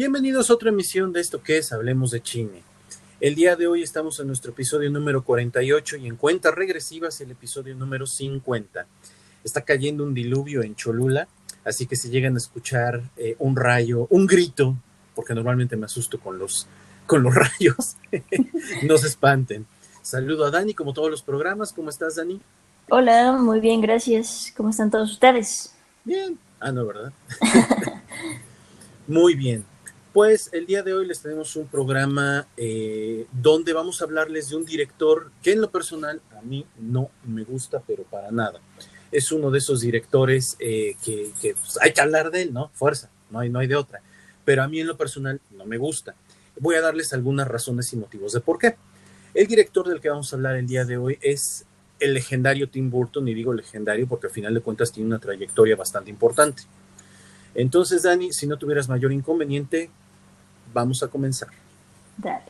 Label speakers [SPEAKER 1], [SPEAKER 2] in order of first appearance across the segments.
[SPEAKER 1] Bienvenidos a otra emisión de esto que es Hablemos de Chine. El día de hoy estamos en nuestro episodio número 48 y en cuentas regresivas el episodio número 50. Está cayendo un diluvio en Cholula, así que si llegan a escuchar eh, un rayo, un grito, porque normalmente me asusto con los, con los rayos, no se espanten. Saludo a Dani, como todos los programas. ¿Cómo estás, Dani?
[SPEAKER 2] Hola, muy bien, gracias. ¿Cómo están todos ustedes?
[SPEAKER 1] Bien. Ah, no, ¿verdad? muy bien. Pues el día de hoy les tenemos un programa eh, donde vamos a hablarles de un director que en lo personal a mí no me gusta, pero para nada. Es uno de esos directores eh, que, pues, hay que hablar de él, ¿no? Fuerza, no hay, no hay de otra. Pero a mí en lo personal no me gusta. Voy a darles algunas razones y motivos de por qué. El director del que vamos a hablar el día de hoy es el legendario Tim Burton, y digo legendario porque al final de cuentas tiene una trayectoria bastante importante. Entonces, Dani, si no tuvieras mayor inconveniente, vamos a comenzar.
[SPEAKER 2] Dale.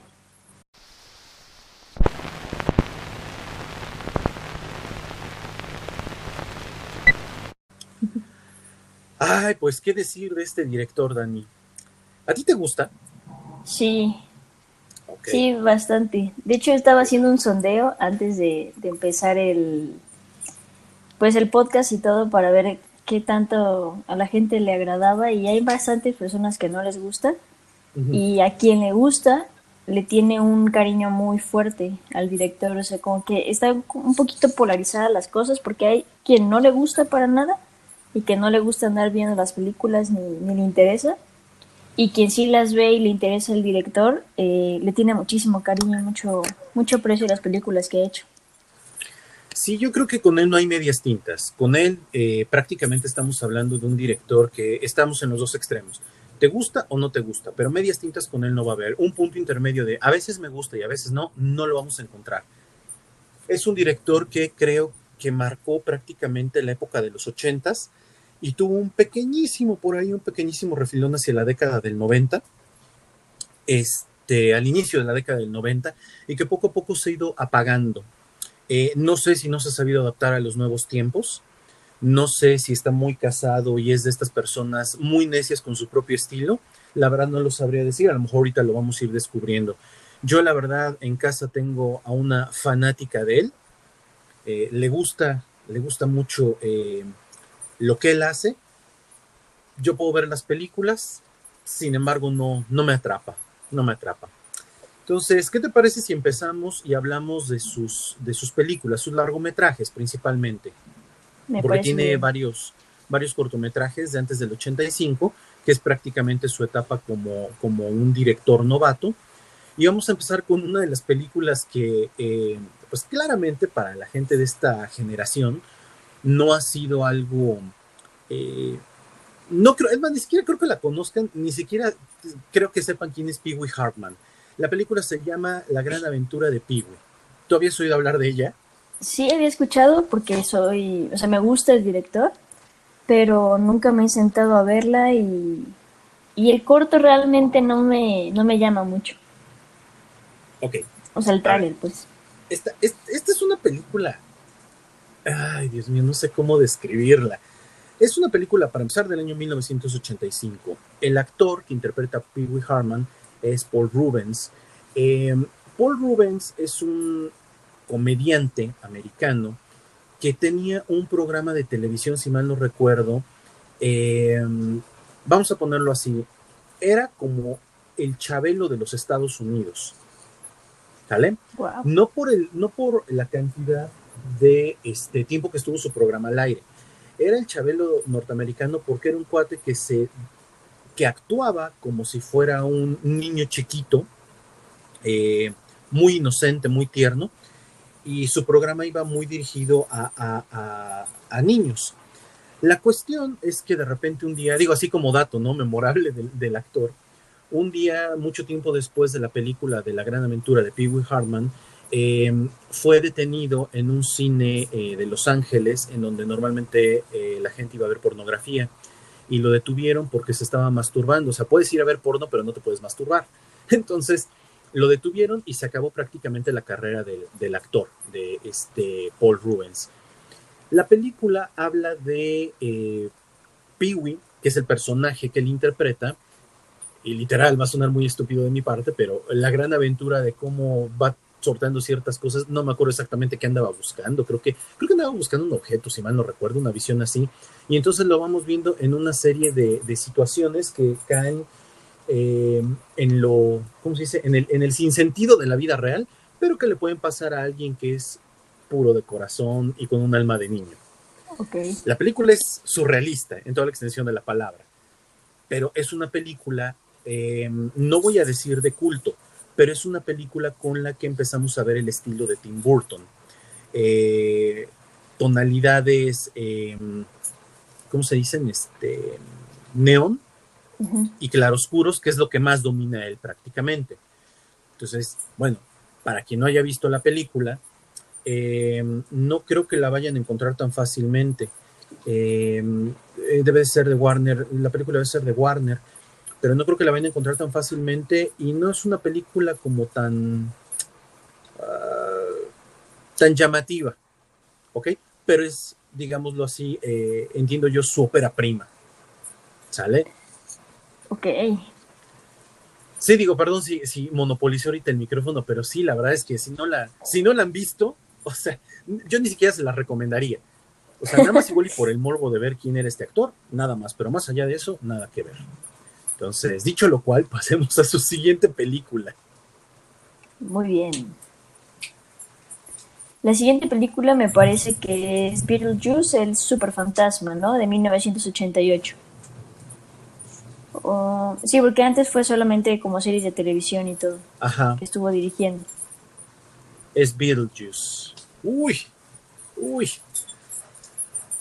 [SPEAKER 1] Ay, pues qué decir de este director, Dani. ¿A ti te gusta?
[SPEAKER 2] Sí, Sí, bastante. De hecho, estaba haciendo un sondeo antes de, empezar el, pues el podcast y todo para ver qué tanto a la gente le agradaba y hay bastantes personas que no les gusta y a quien le gusta le tiene un cariño muy fuerte al director, o sea, como que está un poquito polarizada las cosas porque hay quien no le gusta para nada y que no le gusta andar viendo las películas ni, ni le interesa y quien sí las ve y le interesa el director, eh, le tiene muchísimo cariño y mucho, mucho precio a las películas que ha hecho.
[SPEAKER 1] Sí, yo creo que con él no hay medias tintas. Con él eh, prácticamente estamos hablando de un director que estamos en los dos extremos. ¿Te gusta o no te gusta? Pero medias tintas con él no va a haber. Un punto intermedio de a veces me gusta y a veces no, no lo vamos a encontrar. Es un director que creo que marcó prácticamente la época de los ochentas y tuvo un pequeñísimo, por ahí, un pequeñísimo refilón hacia la década del 90, este, al inicio de la década del 90, y que poco a poco se ha ido apagando. Eh, no sé si no se ha sabido adaptar a los nuevos tiempos, no sé si está muy casado y es de estas personas muy necias con su propio estilo, la verdad no lo sabría decir, a lo mejor ahorita lo vamos a ir descubriendo. Yo la verdad en casa tengo a una fanática de él, eh, le gusta, le gusta mucho eh, lo que él hace, yo puedo ver las películas, sin embargo no, no me atrapa, no me atrapa. Entonces, ¿qué te parece si empezamos y hablamos de sus, de sus películas, sus largometrajes principalmente? Porque tiene varios, varios cortometrajes de antes del 85, que es prácticamente su etapa como, como un director novato. Y vamos a empezar con una de las películas que, eh, pues claramente para la gente de esta generación, no ha sido algo, eh, no creo, es más, ni siquiera creo que la conozcan, ni siquiera creo que sepan quién es Pee Wee Hartman. La película se llama La gran aventura de Pee Wee. ¿Tú habías oído hablar de ella?
[SPEAKER 2] Sí, había escuchado porque soy, o sea, me gusta el director, pero nunca me he sentado a verla y, y el corto realmente no me, no me llama mucho.
[SPEAKER 1] Ok.
[SPEAKER 2] O sea, el tráiler, pues.
[SPEAKER 1] esta, es una película ay Dios mío, no sé cómo describirla. Es una película, para empezar, del año 1985. El actor que interpreta a Pee Wee Harman es Paul Rubens. Em, Paul Rubens es un comediante americano que tenía un programa de televisión, si mal no recuerdo, em, vamos a ponerlo así, era como el Chabelo de los Estados Unidos. ¿Sale? No, por el, no por la cantidad de este tiempo que estuvo su programa al aire. Era el Chabelo norteamericano porque era un cuate que se que actuaba como si fuera un niño chiquito, eh, muy inocente, muy tierno, y su programa iba muy dirigido a, niños. La cuestión es que de repente un día, digo así como dato, ¿no? Memorable del, del, actor, un día, mucho tiempo después de la película de la gran aventura de Pee Wee Hartman, Em, fue detenido en un cine eh, de Los Ángeles, en donde normalmente eh, la gente iba a ver pornografía, y lo detuvieron porque se estaba masturbando. O sea, puedes ir a ver porno, pero no te puedes masturbar. Entonces, lo detuvieron y se acabó prácticamente la carrera del actor, de este Paul Rubens. La película habla de eh, Pee-wee, que es el personaje que él interpreta, y literal va a sonar muy estúpido de mi parte, pero la gran aventura de cómo va sorteando ciertas cosas, no me acuerdo exactamente qué andaba buscando, creo que, creo que andaba buscando un objeto, si mal no recuerdo, una visión así, y entonces lo vamos viendo en una serie de, de situaciones que caen eh, en lo, ¿cómo se dice? En el, en el sinsentido de la vida real, pero que le pueden pasar a alguien que es puro de corazón y con un alma de niño.
[SPEAKER 2] Okay.
[SPEAKER 1] La película es surrealista en toda la extensión de la palabra, pero es una película, eh, no voy a decir de culto, pero es una película con la que empezamos a ver el estilo de Tim Burton. Eh, tonalidades, eh, ¿cómo se dicen? Este, neón y claroscuros, que es lo que más domina él prácticamente. Entonces, bueno, para quien no haya visto la película, eh, no creo que la vayan a encontrar tan fácilmente. debe ser de Warner, la película debe ser de Warner, pero no creo que la vayan a encontrar tan fácilmente y no es una película como tan uh, tan llamativa, ¿ok? Pero es, digámoslo así, eh, entiendo yo, su ópera prima, ¿sale?
[SPEAKER 2] Ok.
[SPEAKER 1] Sí, digo, perdón si, si monopolicé ahorita el micrófono, pero sí, la verdad es que si no la, si no la han visto, o sea, yo ni siquiera se la recomendaría. O sea, nada más igual y por el morbo de ver quién era este actor, nada más, pero más allá de eso, nada que ver. Entonces, dicho lo cual, pasemos a su siguiente película.
[SPEAKER 2] Muy bien. La siguiente película me parece que es Beetlejuice, el superfantasma, ¿no? De 1988. sí, porque antes fue solamente como series de televisión y todo.
[SPEAKER 1] Ajá.
[SPEAKER 2] Que estuvo dirigiendo.
[SPEAKER 1] Es Beetlejuice. Uy, uy.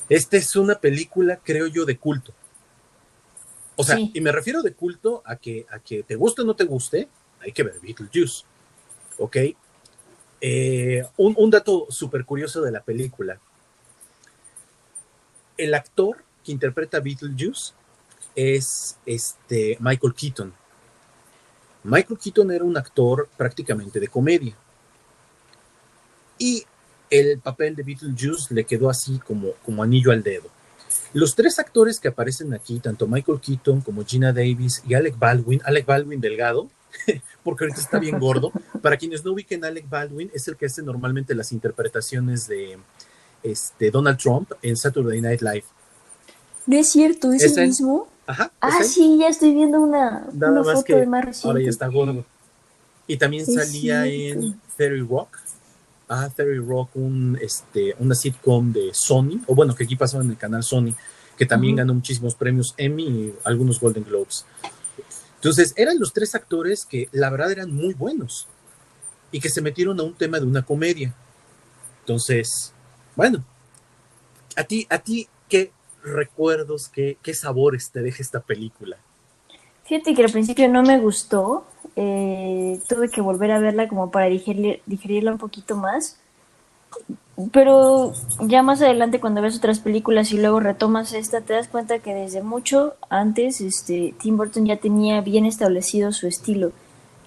[SPEAKER 1] Esta es una película, creo yo, de culto. O sea, y me refiero de culto a que, a que te guste o no te guste, hay que ver Beetlejuice. ¿Ok? Eh, un, dato súper curioso de la película. El actor que interpreta a Beetlejuice es este Michael Keaton. Michael Keaton era un actor prácticamente de comedia. Y el papel de Beetlejuice le quedó así como, como anillo al dedo. Los tres actores que aparecen aquí, tanto Michael Keaton como Gina Davis y Alec Baldwin, Alec Baldwin delgado, porque ahorita está bien gordo. Para quienes no ubiquen, Alec Baldwin es el que hace normalmente las interpretaciones de este, Donald Trump en Saturday Night Live.
[SPEAKER 2] No es cierto, es, el mismo.
[SPEAKER 1] Ajá.
[SPEAKER 2] Ah, sí, ya estoy viendo una, foto de más reciente.
[SPEAKER 1] Ahora ya está gordo. Y también salía en Fairy Rock a Theory Rock, un, este, una sitcom de Sony, o bueno, que aquí pasaba en el canal Sony, que también ganó muchísimos premios Emmy y algunos Golden Globes. Entonces, eran los tres actores que la verdad eran muy buenos y que se metieron a un tema de una comedia. Entonces, bueno, a ti, a ti, ¿qué recuerdos, qué, qué sabores te deja esta película?
[SPEAKER 2] Fíjate que al principio no me gustó, eh, tuve que volver a verla como para digerirla un poquito más. Pero ya más adelante cuando ves otras películas y luego retomas esta, te das cuenta que desde mucho antes este, Tim Burton ya tenía bien establecido su estilo.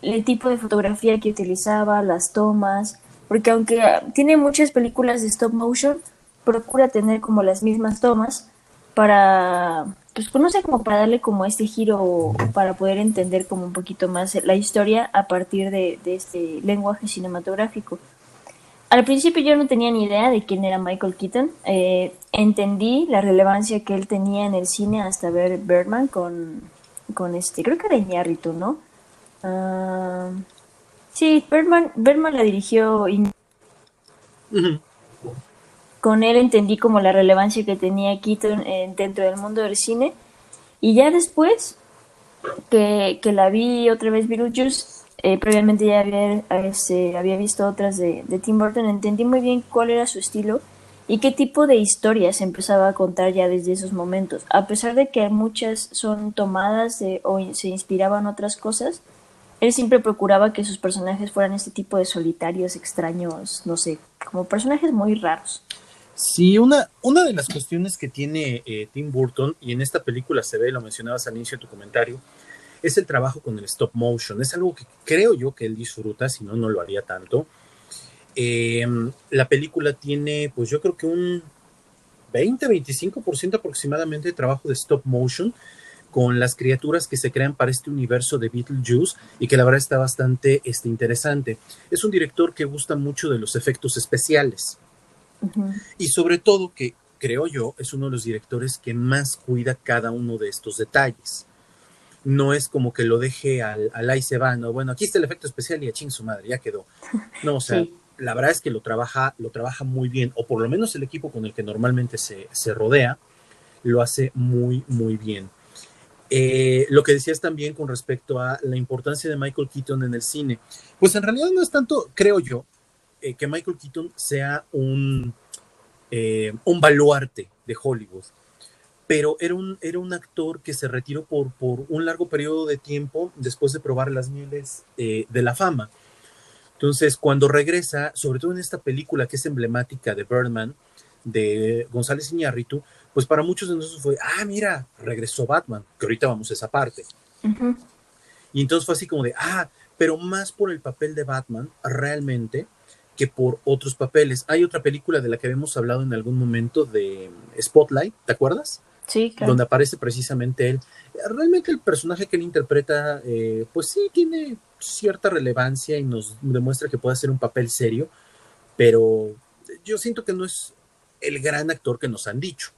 [SPEAKER 2] El tipo de fotografía que utilizaba, las tomas, porque aunque tiene muchas películas de stop motion, procura tener como las mismas tomas para pues no sé, como para darle como este giro para poder entender como un poquito más la historia a partir de, este lenguaje cinematográfico. Al principio yo no tenía ni idea de quién era Michael Keaton. Eh, entendí la relevancia que él tenía en el cine hasta ver Birdman con, con este, creo que era Iñárritu, ¿no? Ah, sí, Birdman, Birdman la dirigió con él entendí como la relevancia que tenía Keaton dentro del mundo del cine. Y ya después que, la vi otra vez Beetlejuice, eh, previamente ya había, este, había visto otras de, Tim Burton, entendí muy bien cuál era su estilo y qué tipo de historias empezaba a contar ya desde esos momentos. A pesar de que muchas son tomadas o se inspiraban otras cosas, él siempre procuraba que sus personajes fueran este tipo de solitarios, extraños, no sé, como personajes muy raros.
[SPEAKER 1] Sí, una, una de las cuestiones que tiene eh, Tim Burton, y en esta película se ve, lo mencionabas al inicio de tu comentario, es el trabajo con el stop motion. Es algo que creo yo que él disfruta, si no, no lo haría tanto. Em, la película tiene, pues yo creo que un 20-25% aproximadamente de trabajo de stop motion, con las criaturas que se crean para este universo de Beetlejuice y que la verdad está bastante este, interesante. Es un director que gusta mucho de los efectos especiales y sobre todo que creo yo es uno de los directores que más cuida cada uno de estos detalles. No es como que lo deje al, al ahí se va, no, bueno, aquí está el efecto especial y a ching su madre, ya quedó. No, o sea, la verdad es que lo trabaja, lo trabaja muy bien, o por lo menos el equipo con el que normalmente se, se rodea, lo hace muy, muy bien. Eh, lo que decías también con respecto a la importancia de Michael Keaton en el cine, pues en realidad no es tanto, creo yo, eh, que Michael Keaton sea un, eh, un baluarte de Hollywood, pero era un, era un actor que se retiró por, por un largo periodo de tiempo después de probar las mieles de la fama. Entonces, cuando regresa, sobre todo en esta película que es emblemática de Birdman, de González Iñárritu, pues para muchos de nosotros fue, ah, mira, regresó Batman, que ahorita vamos a esa parte. Y entonces fue así como de, ah, pero más por el papel de Batman, realmente, que por otros papeles. Hay otra película de la que habíamos hablado en algún momento de Spotlight, ¿te acuerdas?
[SPEAKER 2] Sí, claro.
[SPEAKER 1] Donde aparece precisamente él. Realmente el personaje que él interpreta, eh, pues sí, tiene cierta relevancia y nos demuestra que puede hacer un papel serio, pero yo siento que no es el gran actor que nos han dicho.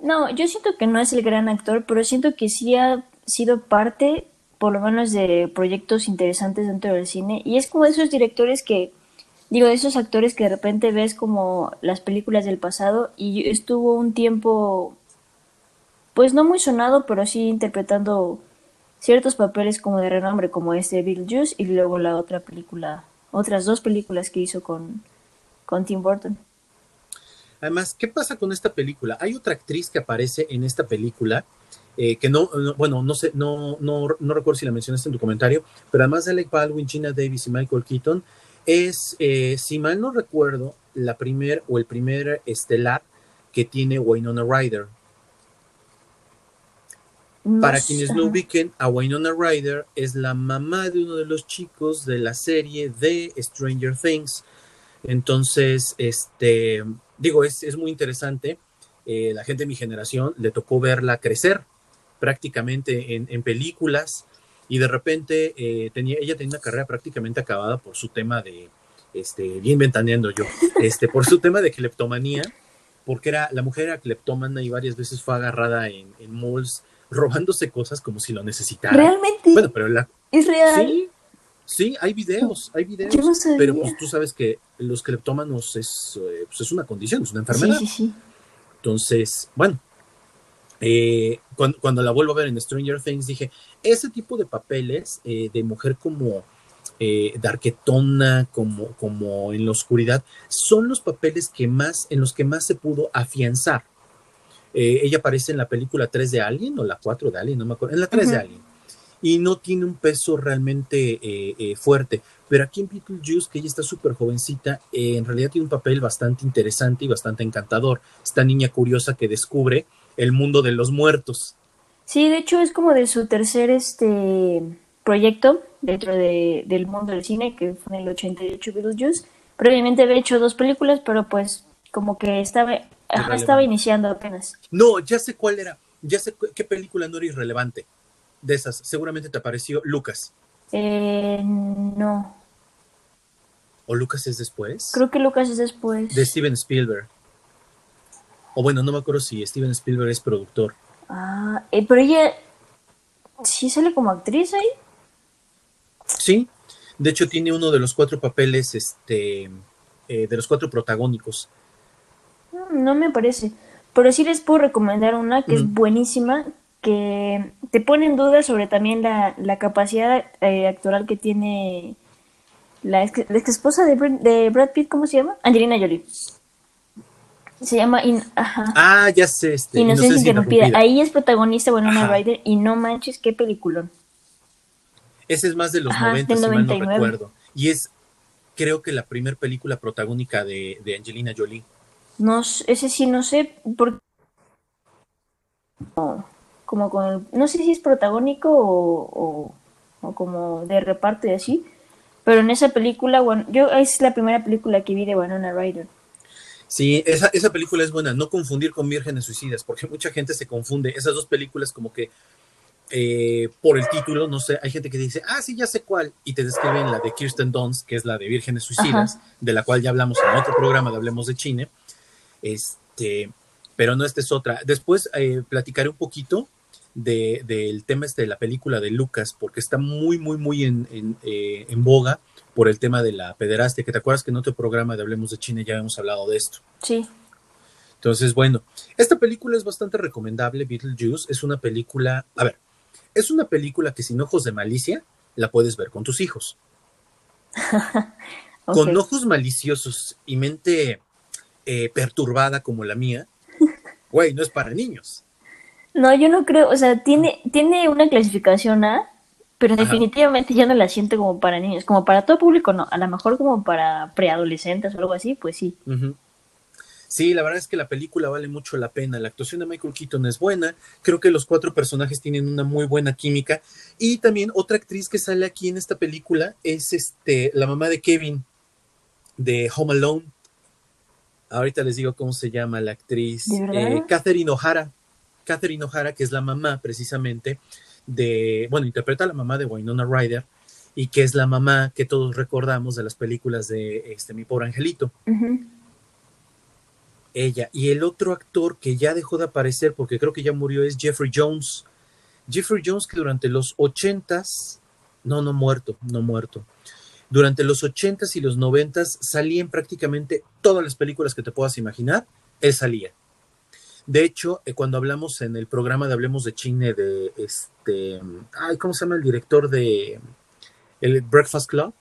[SPEAKER 2] No, yo siento que no es el gran actor, pero siento que sí ha sido parte, por lo menos, de proyectos interesantes dentro del cine. Y es como de esos directores que, digo, de esos actores que de repente ves como las películas del pasado y estuvo un tiempo, pues no muy sonado, pero sí interpretando ciertos papeles como de renombre, como este Bill Juice y luego la otra película, otras dos películas que hizo con, con Tim Burton.
[SPEAKER 1] Además, ¿qué pasa con esta película? Hay otra actriz que aparece en esta película, eh, que no, bueno, no sé, no, no, no, recuerdo si la mencionaste en tu comentario, pero además de Alec Baldwin, Gina Davis y Michael Keaton, es, eh, si mal no recuerdo, la primer o el primer estelar que tiene Winona Ryder. Para quienes no ubiquen, a Winona Ryder es la mamá de uno de los chicos de la serie de Stranger Things. Entonces, este, digo, es, es muy interesante. Eh, la gente de mi generación le tocó verla crecer prácticamente en, películas y de repente eh, tenía, ella tenía una carrera prácticamente acabada por su tema de, este, bien ventaneando yo, este, por su tema de cleptomanía, porque era, la mujer era cleptómana y varias veces fue agarrada en, en malls robándose cosas como si lo necesitara.
[SPEAKER 2] ¿Realmente?
[SPEAKER 1] Bueno, pero la...
[SPEAKER 2] ¿Es real?
[SPEAKER 1] Sí, Sí, hay videos, hay videos. pero pues, tú sabes que los cleptómanos es, eh, pues, es una condición, es una enfermedad. Sí, sí, sí. Entonces, bueno, eh, cuando, la vuelvo a ver en Stranger Things dije, ese tipo de papeles eh, de mujer como darquetona, como, como en la oscuridad, son los papeles que más, en los que más se pudo afianzar. ella aparece en la película 3 de Alien o la 4 de Alien, no me acuerdo, en la 3 de Alien y no tiene un peso realmente eh, eh, fuerte. Pero aquí en Beetlejuice, que ella está súper jovencita, eh, en realidad tiene un papel bastante interesante y bastante encantador. Esta niña curiosa que descubre el mundo de los muertos.
[SPEAKER 2] Sí, de hecho es como de su tercer este proyecto dentro de, del mundo del cine, que fue en el 88 Beetlejuice. Previamente había hecho dos películas, pero pues como que estaba, estaba iniciando apenas.
[SPEAKER 1] No, ya sé cuál era, ya sé qué película no era irrelevante de esas, seguramente te apareció Lucas.
[SPEAKER 2] Eh, no.
[SPEAKER 1] ¿O Lucas es después?
[SPEAKER 2] Creo que Lucas es después.
[SPEAKER 1] De Steven Spielberg. O bueno, no me acuerdo si Steven Spielberg es productor.
[SPEAKER 2] Ah, eh, pero ella sí sale como actriz ahí.
[SPEAKER 1] Sí, de hecho tiene uno de los cuatro papeles, este, eh, de los cuatro protagónicos.
[SPEAKER 2] Mm, no me parece, pero sí les puedo recomendar una que es buenísima, que te pone en duda sobre también la, la capacidad eh, actoral que tiene la ex, esposa de, de, Brad Pitt, ¿cómo se llama? Angelina Jolie. Se llama
[SPEAKER 1] Ah, ya sé. Este,
[SPEAKER 2] Inocencia, interrumpida. Ahí es protagonista Winona Ryder y no manches, qué peliculón.
[SPEAKER 1] Ese es más de los 90, si mal no recuerdo. Y es, creo que la primera película protagónica de, de Angelina Jolie.
[SPEAKER 2] No, ese sí no sé, porque como con no sé si es protagónico o, como de reparto y así, pero en esa película, bueno, yo es la primera película que vi de Winona Ryder.
[SPEAKER 1] Sí, esa, esa película es buena, no confundir con Vírgenes Suicidas, porque mucha gente se confunde, esas dos películas como que eh, por el título, no sé, hay gente que dice, ah, sí, ya sé cuál, y te describen la de Kirsten Dunst, que es la de Vírgenes Suicidas, de la cual ya hablamos en otro programa de Hablemos de Chine, este, pero no, esta es otra. Después eh, platicaré un poquito del tema este de la película de Lucas, porque está muy, muy, muy en, eh, en, boga por el tema de la pederastia, que te acuerdas que en otro programa de Hablemos de China ya hemos hablado de esto.
[SPEAKER 2] Sí.
[SPEAKER 1] Entonces, bueno, esta película es bastante recomendable, Beetlejuice, es una película, a ver, es una película que sin ojos de malicia la puedes ver con tus hijos. Con ojos maliciosos y mente eh, perturbada como la mía, güey, no es para niños.
[SPEAKER 2] No, yo no creo, o sea, tiene, tiene una clasificación A, pero definitivamente ya no la siento como para niños, como para todo público, no, a lo mejor como para preadolescentes o algo así, pues sí.
[SPEAKER 1] Sí, la verdad es que la película vale mucho la pena. La actuación de Michael Keaton es buena. Creo que los cuatro personajes tienen una muy buena química. Y también otra actriz que sale aquí en esta película es este, la mamá de Kevin de Home Alone. Ahorita les digo cómo se llama la actriz. Eh, Catherine O'Hara. Catherine O'Hara, que es la mamá precisamente de, bueno, interpreta a la mamá de Winona Ryder y que es la mamá que todos recordamos de las películas de este, Mi Pobre Angelito. Ella. Y el otro actor que ya dejó de aparecer porque creo que ya murió es Jeffrey Jones. Jeffrey Jones que durante los ochentas, no, no muerto, no muerto. Durante los ochentas y los noventas salía en prácticamente todas las películas que te puedas imaginar, él salía. De hecho, eh, cuando hablamos en el programa de Hablemos de Chine de este, ay, ¿cómo se llama el director de el Breakfast Club?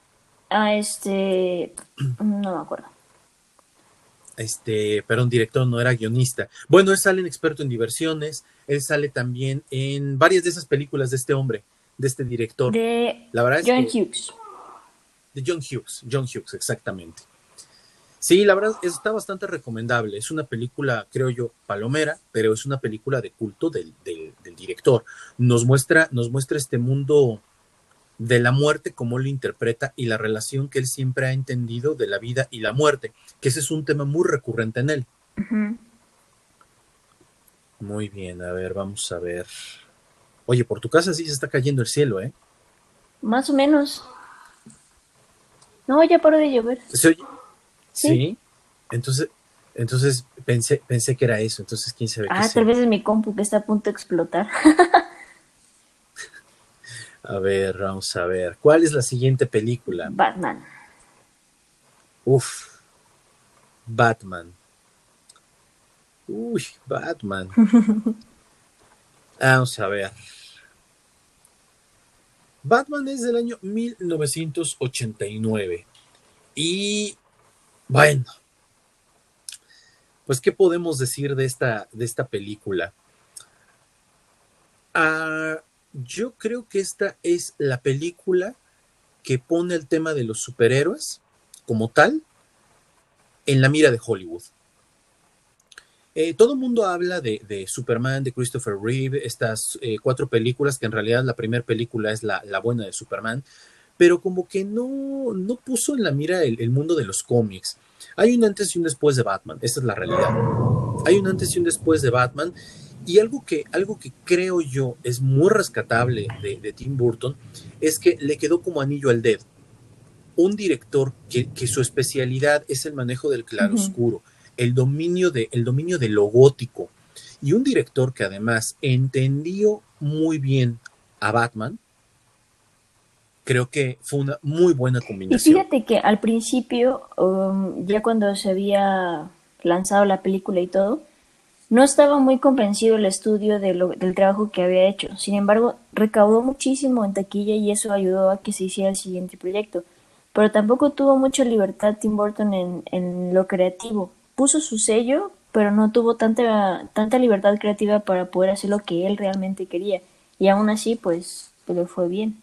[SPEAKER 2] Ah, este, no me acuerdo
[SPEAKER 1] este, pero un director no era guionista. Bueno, él sale en experto en diversiones, él sale también en varias de esas películas de este hombre, de este director.
[SPEAKER 2] De la verdad John Hughes.
[SPEAKER 1] De John Hughes, John Hughes, exactamente. Sí, la verdad está bastante recomendable. Es una película, creo yo, palomera, pero es una película de culto del, del director. Nos muestra, nos muestra este mundo de la muerte, como lo interpreta y la relación que él siempre ha entendido de la vida y la muerte, que ese es un tema muy recurrente en él. Muy bien, a ver, vamos a ver. Oye, por tu casa sí se está cayendo el cielo, ¿eh?
[SPEAKER 2] Más o menos. No, ya paró de llover.
[SPEAKER 1] ¿Sí? ¿Sí? Entonces, entonces pensé, pensé que era eso, entonces quién sabe.
[SPEAKER 2] Ah, tal vez es mi compu que está a punto de explotar.
[SPEAKER 1] A ver, vamos a ver. ¿Cuál es la siguiente película?
[SPEAKER 2] Batman.
[SPEAKER 1] Uf. Batman. Uy, Batman. vamos a ver. Batman es del año 1989. Y bueno, pues, ¿qué podemos decir de esta, de esta película? Ah, yo creo que esta es la película que pone el tema de los superhéroes como tal en la mira de Hollywood. Eh, todo el mundo habla de, Superman, de Christopher Reeve, estas eh, cuatro películas, que en realidad la primera película es la, buena de Superman, pero como que no, no puso en la mira el, el, mundo de los cómics. Hay un antes y un después de Batman, esta es la realidad. Hay un antes y un después de Batman, y algo que, algo que creo yo es muy rescatable de, Tim Burton es que le quedó como anillo al dedo. Un director que, su especialidad es el manejo del claroscuro, el, dominio de, el dominio de lo gótico. Y un director que además entendió muy bien a Batman, creo que fue una muy buena combinación.
[SPEAKER 2] Y fíjate que al principio, um, ya cuando se había lanzado la película y todo, no estaba muy convencido el estudio del trabajo que había hecho, sin embargo, recaudó muchísimo en taquilla y eso ayudó a que se hiciera el siguiente proyecto. Pero tampoco tuvo mucha libertad Tim Burton en, lo creativo. Puso su sello, pero no tuvo tanta, tanta libertad creativa para poder hacer lo que él realmente quería. Y aún así, pues, le fue bien.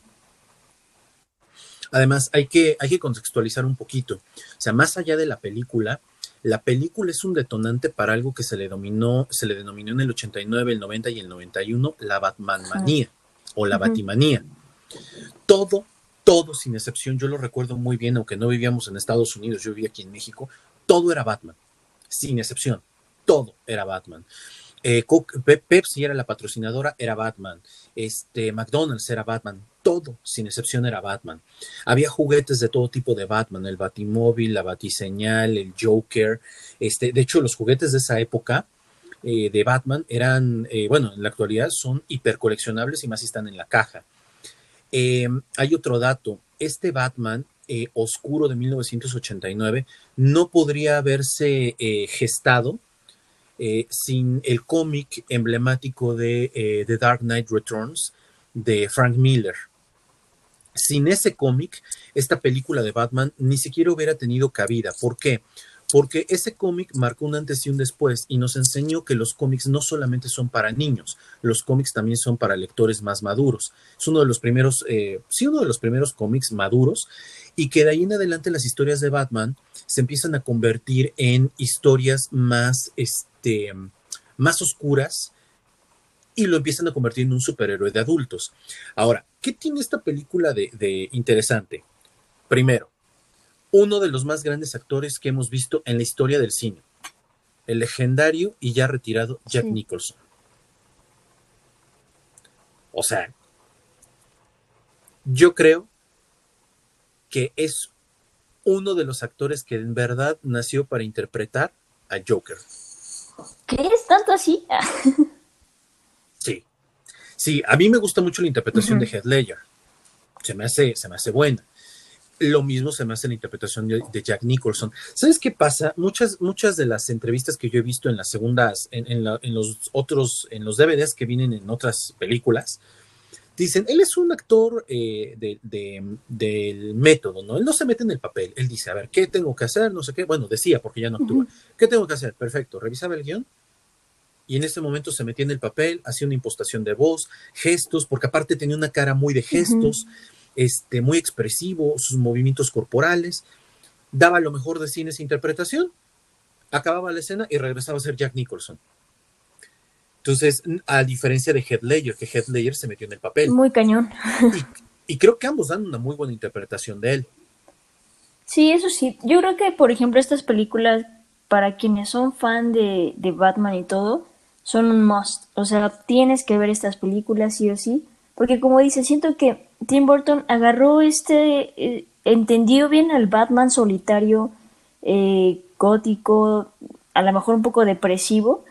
[SPEAKER 1] Además, hay que, hay que contextualizar un poquito. O sea, más allá de la película, la película es un detonante para algo que se le, dominó, se le denominó en el 89, el 90 y el 91 la Batmanmanía o la Batimanía. Todo, todo sin excepción, yo lo recuerdo muy bien, aunque no vivíamos en Estados Unidos, yo vivía aquí en México, todo era Batman, sin excepción, todo era Batman. Eh, Pepsi era la patrocinadora, era Batman. Este, McDonald's era Batman. Todo, sin excepción, era Batman. Había juguetes de todo tipo de Batman, el Batimóvil, la Batiseñal, el Joker. Este, de hecho, los juguetes de esa época eh, de Batman eran, eh, bueno, en la actualidad son hipercoleccionables y más si están en la caja. hay otro dato. Este Batman oscuro de 1989 no podría haberse gestado eh, sin el cómic emblemático de eh, The Dark Knight Returns de Frank Miller. Sin ese cómic, esta película de Batman ni siquiera hubiera tenido cabida. ¿Por qué? Porque ese cómic marcó un antes y un después y nos enseñó que los cómics no solamente son para niños, los cómics también son para lectores más maduros. Es uno de los primeros, eh, sí, uno de los primeros cómics maduros y que de ahí en adelante las historias de Batman se empiezan a convertir en historias más, este, más oscuras y lo empiezan a convertir en un superhéroe de adultos. Ahora, ¿qué tiene esta película de, interesante? Primero, uno de los más grandes actores que hemos visto en la historia del cine, el legendario y ya retirado Jack Nicholson. O sea, yo creo que es uno de los actores que en verdad nació para interpretar a Joker.
[SPEAKER 2] ¿Crees tanto así?
[SPEAKER 1] sí. Sí, a mí me gusta mucho la interpretación de Heath Ledger. Se me hace, se me hace buena. Lo mismo se me hace la interpretación de, Jack Nicholson. ¿Sabes qué pasa? Muchas, muchas de las entrevistas que yo he visto en las segundas, en, en los otros, en los DVDs que vienen en otras películas, dicen, él es un actor eh, del método, ¿no? Él no se mete en el papel, él dice, a ver, ¿qué tengo que hacer? No sé qué, bueno, decía porque ya no actúa, ¿qué tengo que hacer? Perfecto, revisaba el guion y en ese momento se metía en el papel, hacía una impostación de voz, gestos, porque aparte tenía una cara muy de gestos, este, muy expresivo, sus movimientos corporales, daba lo mejor de cine esa interpretación, acababa la escena y regresaba a ser Jack Nicholson. Entonces, a diferencia de Heath Ledger, que Heath Ledger se metió en el papel.
[SPEAKER 2] Muy cañón.
[SPEAKER 1] Y, creo que ambos dan una muy buena interpretación de él.
[SPEAKER 2] Sí, eso sí. Yo creo que, por ejemplo, estas películas, para quienes son fan de, Batman y todo, son un must. O sea, tienes que ver estas películas sí o sí. Porque como dice, siento que Tim Burton agarró este, eh, entendió bien al Batman solitario, eh, gótico, a lo mejor un poco depresivo,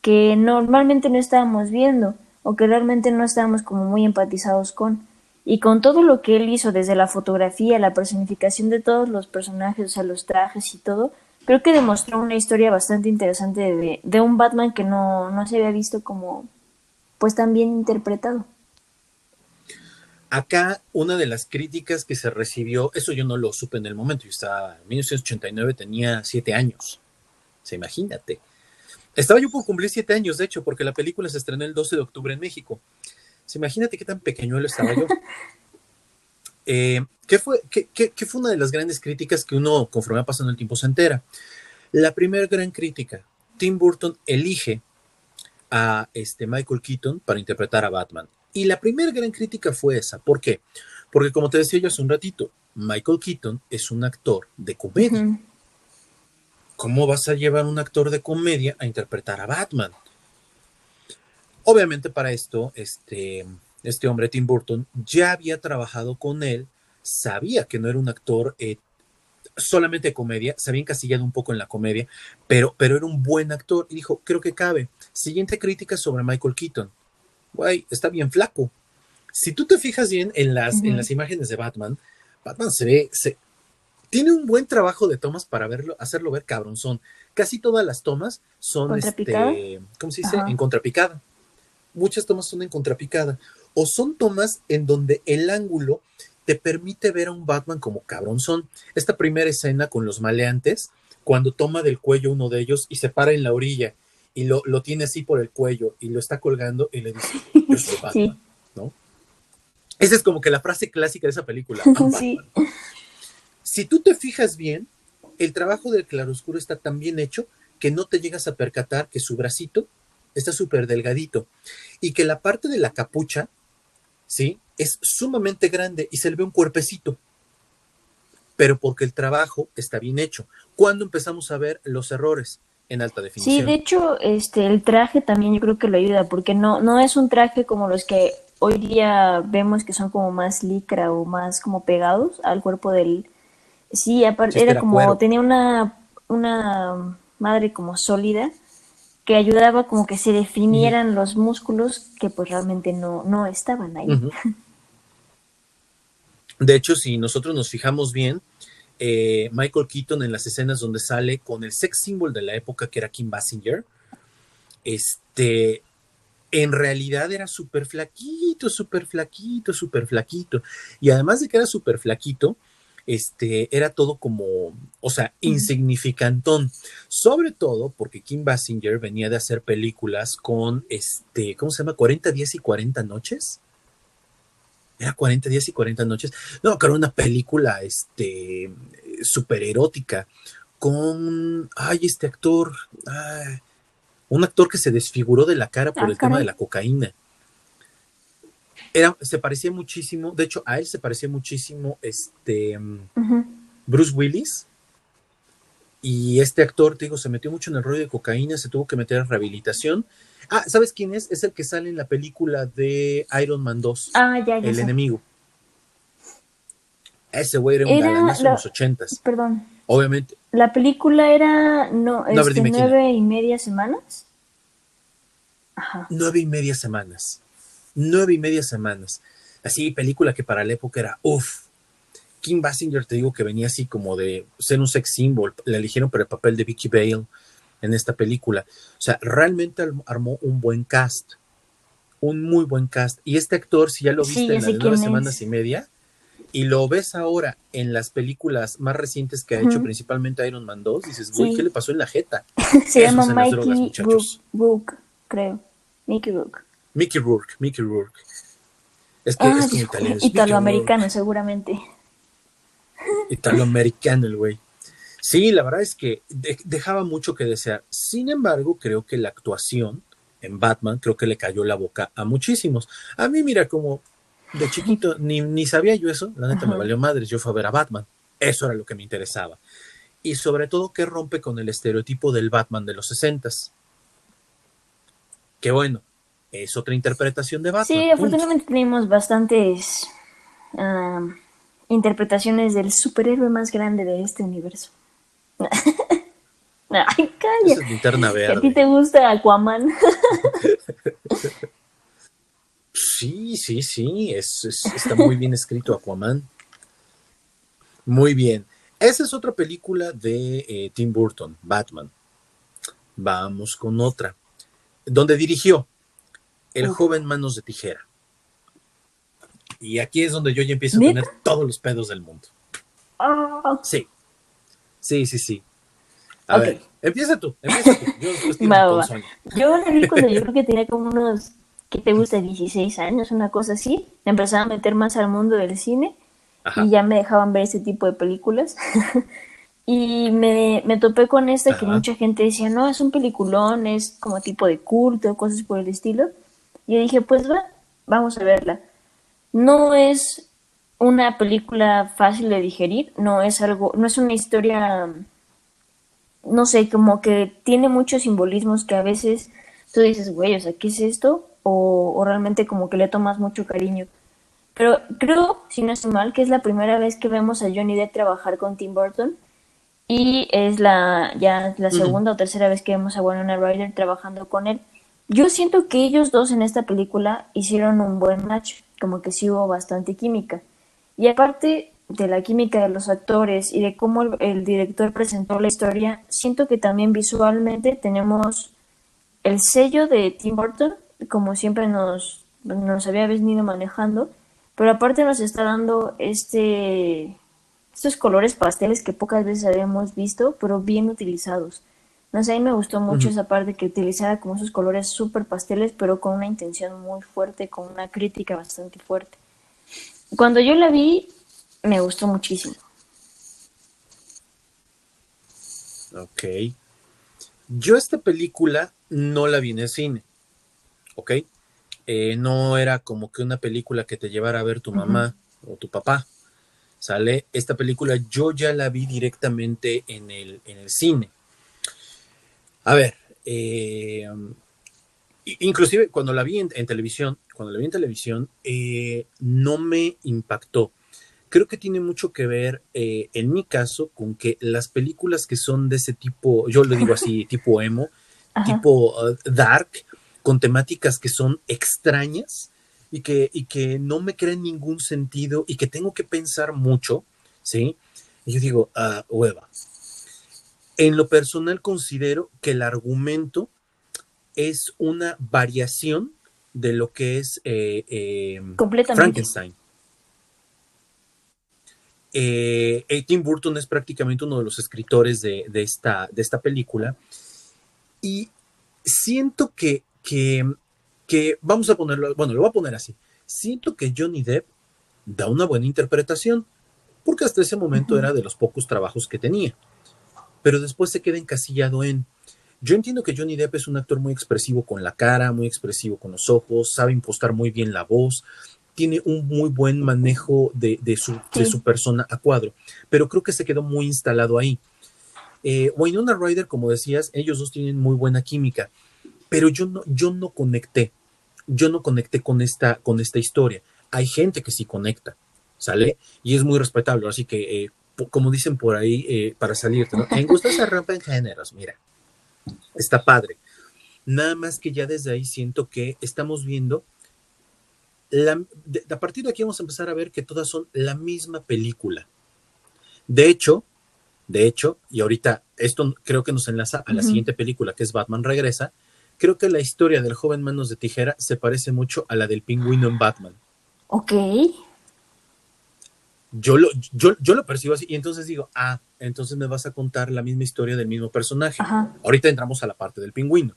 [SPEAKER 2] que normalmente no estábamos viendo o que realmente no estábamos como muy empatizados con. Y con todo lo que él hizo, desde la fotografía, la personificación de todos los personajes, o sea, los trajes y todo, creo que demostró una historia bastante interesante de, de un Batman que no, no se había visto como pues tan bien interpretado.
[SPEAKER 1] Acá una de las críticas que se recibió, eso yo no lo supe en el momento, yo estaba en 1989, tenía siete años, se imagínate. Estaba yo por cumplir siete años, de hecho, porque la película se estrenó el 12 de octubre en México. imagínate qué tan pequeñuelo estaba yo. Eh, ¿qué, fue, qué, fue una de las grandes críticas que uno, conforme va pasando el tiempo, se entera? La primera gran crítica, Tim Burton elige a este Michael Keaton para interpretar a Batman. Y la primera gran crítica fue esa. ¿Por qué? Porque como te decía yo hace un ratito, Michael Keaton es un actor de comedia. ¿Cómo vas a llevar a un actor de comedia a interpretar a Batman? Obviamente para esto, este, este hombre, Tim Burton, ya había trabajado con él, sabía que no era un actor eh, solamente de comedia, se había encasillado un poco en la comedia, pero, pero era un buen actor y dijo, creo que cabe. Siguiente crítica sobre Michael Keaton. Güey, está bien flaco. Si tú te fijas bien en las, en las imágenes de Batman, Batman se ve, se, tiene un buen trabajo de tomas para verlo, hacerlo ver cabronzón. Casi todas las tomas son, este, ¿cómo se dice? En contrapicada. Muchas tomas son en contrapicada. O son tomas en donde el ángulo te permite ver a un Batman como cabronzón. Esta primera escena con los maleantes, cuando toma del cuello uno de ellos y se para en la orilla y lo, lo tiene así por el cuello y lo está colgando y le dice, yo soy Batman, ¿no? Esa es como que la frase clásica de esa película. Sí. Si tú te fijas bien, el trabajo del claroscuro está tan bien hecho que no te llegas a percatar que su bracito está súper delgadito y que la parte de la capucha, ¿sí? Es sumamente grande y se le ve un cuerpecito, pero porque el trabajo está bien hecho. ¿Cuándo empezamos a ver los errores? En alta definición.
[SPEAKER 2] Sí, de hecho, este, el traje también yo creo que lo ayuda, porque no, no es un traje como los que hoy día vemos que son como más licra o más como pegados al cuerpo del... Sí, aparte era, como, tenía una, una madre como sólida que ayudaba como que se definieran los músculos que pues realmente no, no estaban ahí.
[SPEAKER 1] De hecho, si nosotros nos fijamos bien, eh, Michael Keaton en las escenas donde sale con el sex symbol de la época que era Kim Basinger, este, en realidad era súper flaquito, súper flaquito, súper flaquito. Y además de que era súper flaquito, este, era todo como, o sea, insignificantón. Sobre todo porque Kim Basinger venía de hacer películas con, este, ¿cómo se llama? 40 días y 40 noches era 40 días y 40 noches. No, que era una película este, súper erótica con, ay, este actor, un actor que se desfiguró de la cara por ah, el tema de la cocaína. Era, se parecía muchísimo, de hecho, a él se parecía muchísimo este Bruce Willis. Y este actor, te digo, se metió mucho en el rollo de cocaína, se tuvo que meter a rehabilitación Ah, ¿sabes quién es? Es el que sale en la película de Iron Man 2.
[SPEAKER 2] Ah, ya, ya.
[SPEAKER 1] El enemigo. Ese güey era un galanazo en los ochentas.
[SPEAKER 2] Perdón.
[SPEAKER 1] Obviamente.
[SPEAKER 2] La película era no, este, nueve y media semanas.
[SPEAKER 1] Ajá. Nueve y media semanas. Nueve y media semanas. Así, película que para la época era uff. Kim Basinger, te digo que venía así como de ser un sex symbol. Le eligieron para el papel de Vicky Bale en esta película. O sea, realmente armó un buen cast, un muy buen cast. Y este actor, si ya lo viste en las nueve semanas y media, y lo ves ahora en las películas más recientes que ha hecho, principalmente Iron Man 2, dices, güey, ¿qué le pasó en la jeta?
[SPEAKER 2] Se llama Mikey Rourke, creo. Mickey Rourke.
[SPEAKER 1] Mickey Rourke, Mickey Rourke. Es que es como italiano.
[SPEAKER 2] Italoamericano, seguramente.
[SPEAKER 1] Italoamericano el güey. Sí, la verdad es que dejaba mucho que desear. Sin embargo, creo que la actuación en Batman, creo que le cayó la boca a muchísimos. A mí, mira, como de chiquito, ni, ni sabía yo eso, la neta me valió madres, yo fui a ver a Batman. Eso era lo que me interesaba. Y sobre todo que rompe con el estereotipo del Batman de los sesentas. Que bueno, es otra interpretación de Batman.
[SPEAKER 2] Sí, afortunadamente tenemos bastantes ah, interpretaciones del superhéroe más grande de este universo. Ay, calla. a ti te gusta Aquaman.
[SPEAKER 1] sí, sí, sí. está muy bien escrito Aquaman. Muy bien. Esa es otra película de eh, Tim Burton, Batman. Vamos con otra. Donde dirigió El joven manos de tijera. Y aquí es donde yo ya empiezo a tener todos los pedos del mundo. Ah. Sí. Sí, sí, sí. A ver, empieza tú, empieza tú. Yo,
[SPEAKER 2] yo la vi cuando yo creo que tenía como unos, ¿qué te gusta? 16 años, una cosa así. Me empezaba a meter más al mundo del cine y ya me dejaban ver ese tipo de películas. y me, me, topé con esta que mucha gente decía, no, es un peliculón, es como tipo de culto, cosas por el estilo. Y yo dije, pues va, vamos a verla. No es una película fácil de digerir, no es algo, no es una historia, no sé, como que tiene muchos simbolismos que a veces tú dices, güey, o sea, ¿qué es esto? O, realmente como que le tomas mucho cariño. Pero creo, si no estoy mal, que es la primera vez que vemos a Johnny Depp trabajar con Tim Burton. Y es la ya la segunda o tercera vez que vemos a Winona Ryder trabajando con él. Yo siento que ellos dos en esta película hicieron un buen match, como que sí hubo bastante química. Y aparte de la química de los actores y de cómo el, director presentó la historia, siento que también visualmente tenemos el sello de Tim Burton, como siempre nos, nos había venido manejando, pero aparte nos está dando este estos colores pasteles que pocas veces habíamos visto, pero bien utilizados. No sé, a mí me gustó mucho esa parte que utilizara como esos colores súper pasteles, pero con una intención muy fuerte, con una crítica bastante fuerte. Cuando yo la vi, me gustó muchísimo.
[SPEAKER 1] Ok. Yo esta película no la vi en el cine. ¿Ok? Eh, no era como que una película que te llevara a ver tu mamá o tu papá. ¿Sale? Esta película yo ya la vi directamente en el, en el cine. A ver, eh, inclusive cuando la vi en, televisión, cuando la vi en televisión, eh, no me impactó. Creo que tiene mucho que ver, eh, en mi caso, con que las películas que son de ese tipo, yo le digo así, tipo emo, tipo uh, dark, con temáticas que son extrañas y que, y que no me creen ningún sentido y que tengo que pensar mucho, ¿sí? Y yo digo, ah, hueva. En lo personal considero que el argumento es una variación de lo que es eh, eh, Frankenstein. Eh, Tim Burton es prácticamente uno de los escritores de, esta, de esta película. Y siento que, que, que, vamos a ponerlo, bueno, lo voy a poner así, siento que Johnny Depp da una buena interpretación, porque hasta ese momento era de los pocos trabajos que tenía, pero después se queda encasillado en, yo entiendo que Johnny Depp es un actor muy expresivo con la cara, muy expresivo con los ojos, sabe impostar muy bien la voz, tiene un muy buen manejo de, su, de su persona a cuadro, pero creo que se quedó muy instalado ahí. Eh, Winona Ryder, como decías, ellos dos tienen muy buena química, pero yo no, yo no conecté, yo no conecté con esta, con esta historia. Hay gente que sí conecta, ¿sale? Y es muy respetable, así que, eh, como dicen por ahí, eh, para salirte, ¿no? En gusto se rompen géneros, mira, está padre. Nada más que ya desde ahí siento que estamos viendo a partir de aquí vamos a empezar a ver que todas son la misma película. De hecho, de hecho, y ahorita esto creo que nos enlaza a la siguiente película, que es Batman Regresa, creo que la historia del joven Manos de Tijera se parece mucho a la del pingüino en Batman.
[SPEAKER 2] Ok.
[SPEAKER 1] Yo lo, yo, yo lo percibo así y entonces digo, ah, entonces me vas a contar la misma historia del mismo personaje. Ahorita entramos a la parte del pingüino.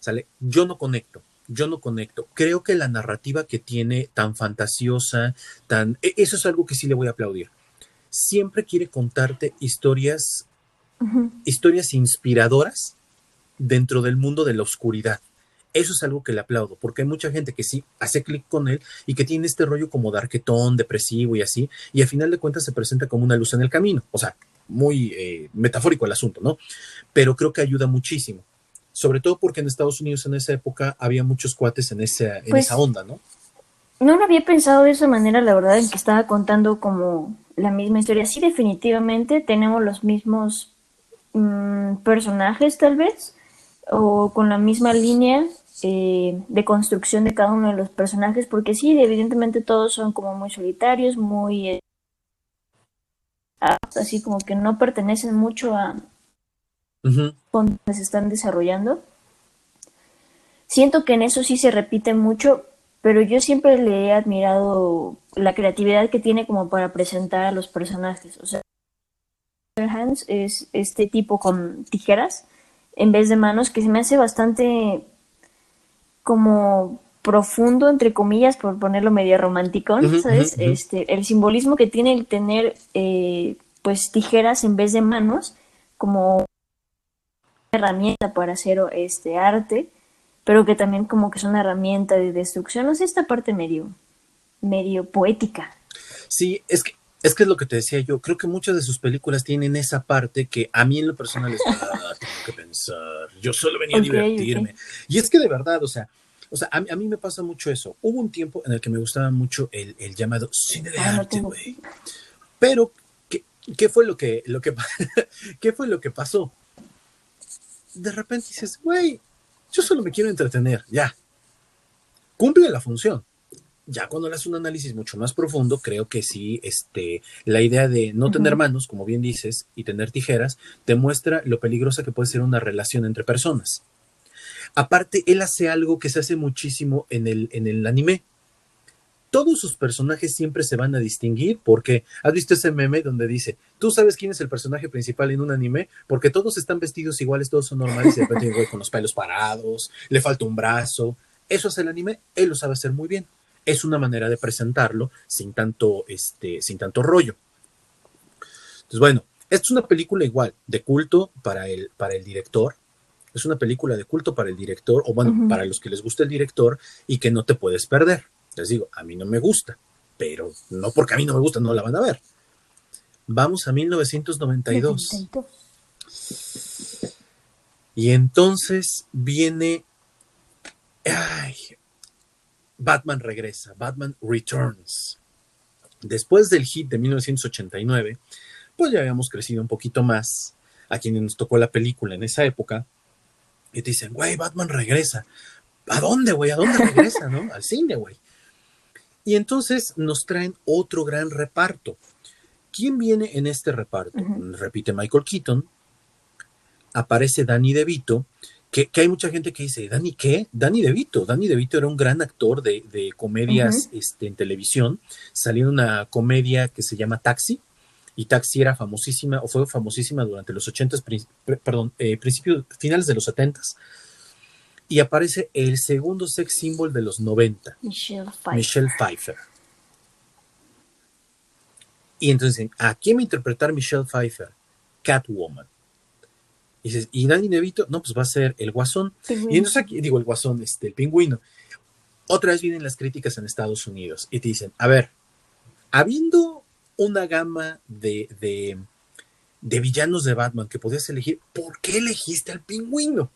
[SPEAKER 1] ¿Sale? Yo no conecto yo no conecto. Creo que la narrativa que tiene tan fantasiosa, tan... E, eso es algo que sí le voy a aplaudir. Siempre quiere contarte historias, historias inspiradoras dentro del mundo de la oscuridad. Eso es algo que le aplaudo, porque hay mucha gente que sí hace clic con él y que tiene este rollo como darquetón, depresivo y así, y al final de cuentas se presenta como una luz en el camino. O sea, muy eh, metafórico el asunto, ¿no? Pero creo que ayuda muchísimo sobre todo porque en Estados Unidos en esa época había muchos cuates en, esa, en pues, esa onda, ¿no?
[SPEAKER 2] No lo había pensado de esa manera, la verdad, en que estaba contando como la misma historia. Sí, definitivamente tenemos los mismos mm, personajes, tal vez, o con la misma línea eh, de construcción de cada uno de los personajes, porque sí, evidentemente todos son como muy solitarios, muy... Eh, así como que no pertenecen mucho a, donde se están desarrollando. Siento que en eso sí se repite mucho, pero yo siempre le he admirado la creatividad que tiene como para presentar a los personajes. O sea, Hands es este tipo con tijeras en vez de manos que se me hace bastante como profundo entre comillas por ponerlo medio romántico, ¿sabes? Este el simbolismo que tiene el tener eh, pues tijeras en vez de manos como herramienta para hacer este arte, pero que también como que es una herramienta de destrucción. No sé, esta parte medio, medio poética.
[SPEAKER 1] Sí, es que es que es lo que te decía yo. Creo que muchas de sus películas tienen esa parte que a mí en lo personal es, ah, tengo que pensar. Yo solo venía a divertirme. Y es que de verdad, o sea, o sea, a, mí me pasa mucho eso. Hubo un tiempo en el que me gustaba mucho el, llamado cine de ah, arte, güey. Pero, ¿qué, ¿qué, fue lo que, lo que, qué fue lo que pasó? de repente dices, güey, yo solo me quiero entretener, ya. Cumple la función. Ya cuando le haces un análisis mucho más profundo, creo que sí, este, la idea de no tener manos, como bien dices, y tener tijeras, te muestra lo peligrosa que puede ser una relación entre personas. Aparte, él hace algo que se hace muchísimo en el, en el anime, todos sus personajes siempre se van a distinguir porque has visto ese meme donde dice, tú sabes quién es el personaje principal en un anime porque todos están vestidos iguales, todos son normales y de repente con los pelos parados, le falta un brazo. Eso es el anime, él lo sabe hacer muy bien. Es una manera de presentarlo sin tanto, este, sin tanto rollo. Entonces, bueno, esta es una película igual, de culto para el, para el director. Es una película de culto para el director, o bueno, para los que les gusta el director y que no te puedes perder. Les digo, a mí no me gusta, pero no porque a mí no me gusta, no la van a ver. Vamos a 1992. Y entonces viene Batman regresa, Batman Returns. Después del hit de 1989, pues ya habíamos crecido un poquito más a quienes nos tocó la película en esa época. Y te dicen, güey, Batman regresa. ¿A dónde, güey? ¿A dónde regresa, no? Al cine, güey. Y entonces nos traen otro gran reparto. ¿Quién viene en este reparto? Repite Michael Keaton, aparece Danny DeVito, que, hay mucha gente que dice, ¿Danny qué? Danny DeVito. Danny DeVito era un gran actor de, comedias este, en televisión. Salió en una comedia que se llama Taxi, y Taxi era famosísima, o fue famosísima durante los 80, perdón, eh, principios, finales de los 70 y aparece el segundo sex symbol de los 90,
[SPEAKER 2] Michelle Pfeiffer.
[SPEAKER 1] Michelle Pfeiffer. Y entonces, ¿a quién va a interpretar Michelle Pfeiffer? Catwoman. Y dices, ¿y Danny DeVito? No, pues va a ser el guasón. Y entonces aquí, digo, el guasón, este, el pingüino. Otra vez vienen las críticas en Estados Unidos y te dicen, a ver, habiendo una gama de, de, villanos de Batman que podías elegir, ¿por qué elegiste al pingüino?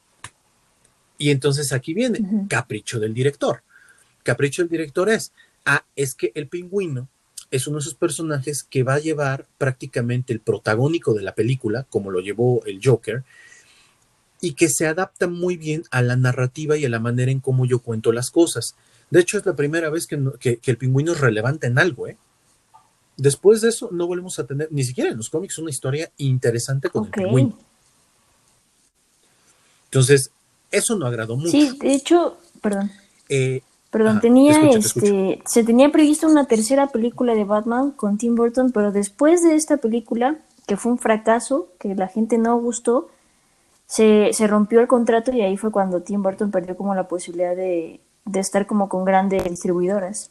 [SPEAKER 1] Y entonces aquí viene, capricho del director. Capricho del director es, ah, es que el pingüino es uno de esos personajes que va a llevar prácticamente el protagónico de la película, como lo llevó el Joker, y que se adapta muy bien a la narrativa y a la manera en cómo yo cuento las cosas. De hecho, es la primera vez que, el pingüino es relevante en algo, ¿eh? Después de eso, no volvemos a tener, ni siquiera en los cómics, una historia interesante con el pingüino. Entonces, eso no agradó mucho.
[SPEAKER 2] Sí, de hecho, perdón. Eh, Perdón, tenía este, se tenía previsto una tercera película de Batman con Tim Burton, pero después de esta película, que fue un fracaso, que la gente no gustó, se, se rompió el contrato y ahí fue cuando Tim Burton perdió como la posibilidad de, de estar como con grandes distribuidoras.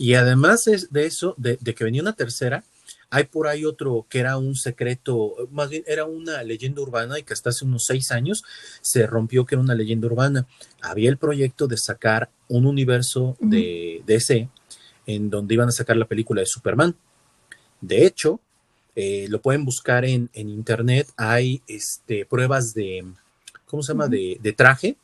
[SPEAKER 1] Y además de eso, de, de que venía una tercera, hay por ahí otro que era un secreto, más bien era una leyenda urbana y que hasta hace unos seis años se rompió que era una leyenda urbana. Había el proyecto de sacar un universo de DC en donde iban a sacar la película de Superman. De hecho, eh, lo pueden buscar en, internet. Hay este, pruebas de, ¿cómo se llama? de, de traje